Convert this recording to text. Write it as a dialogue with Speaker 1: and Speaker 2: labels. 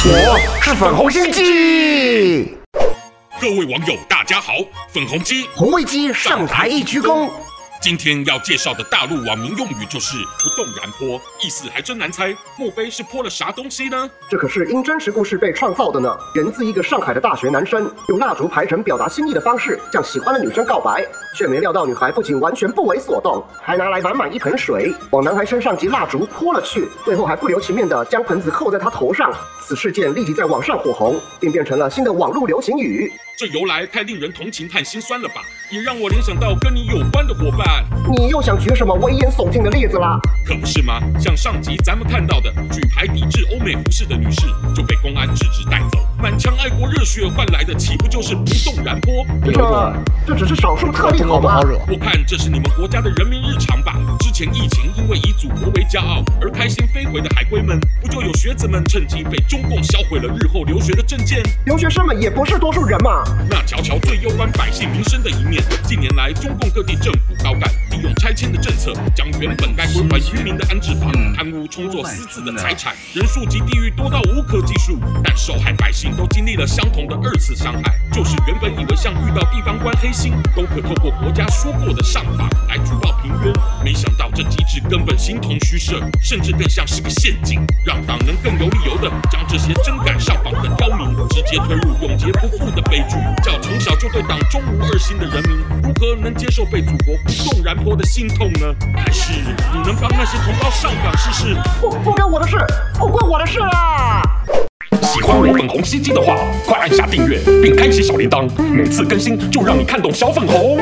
Speaker 1: 是粉红心机。
Speaker 2: 各位网友，大家好，粉红鸡
Speaker 1: 红卫鸡上台一鞠躬。
Speaker 2: 今天要介绍的大陆网民用语就是“不动然泼”，意思还真难猜，莫非是泼了啥东西呢？
Speaker 3: 这可是因真实故事被创造的呢。源自一个上海的大学男生，用蜡烛排成表达心意的方式，向喜欢的女生告白，却没料到女孩不仅完全不为所动，还拿来满满一盆水往男孩身上及蜡烛泼了去，最后还不留情面的将盆子扣在他头上。此事件立即在网上火红，并变成了新的网络流行语。
Speaker 2: 这由来太令人同情太心酸了吧？也让我联想到跟你有关的伙伴。
Speaker 3: 你又想举什么危言耸听的例子啦？
Speaker 2: 可不是吗？像上集咱们看到的，举牌抵制欧美服饰的女士就被公安制止带走。满腔爱国热血换来的，岂不就是不动然泼？
Speaker 3: 这这只是少数特例，好吗？
Speaker 2: 我看这是你们国家的人民日常吧。之前疫情因为以祖国为骄傲而开心飞回的海归们，不就有学子们趁机被中共销毁了日后留学的证件？
Speaker 3: 留学生们也不是多数人嘛。
Speaker 2: 那瞧瞧最攸关百姓民生的一面。近年来，中共各地政府高干利用拆迁的政策，将原本该归还渔民的安置房贪污充作私自的财产，人数及地域多到无可计数。但受害百姓都经历了相同的二次伤害，就是原本以为像遇到地方官黑心，都可透过国家说过的上访来形同虚设，甚至更像是个陷阱，让党能更有理由的将这些真敢上访的刁民直接推入永劫不复的悲剧，叫从小就对党忠无二心的人民如何能接受被祖国不动然泼的心痛呢？还是你能帮那些同胞上访试试？
Speaker 3: 不不关我的事，不关我的事啊！
Speaker 2: 喜欢我粉红心机的话，快按下订阅并开启小铃铛，每次更新就让你看懂小粉红。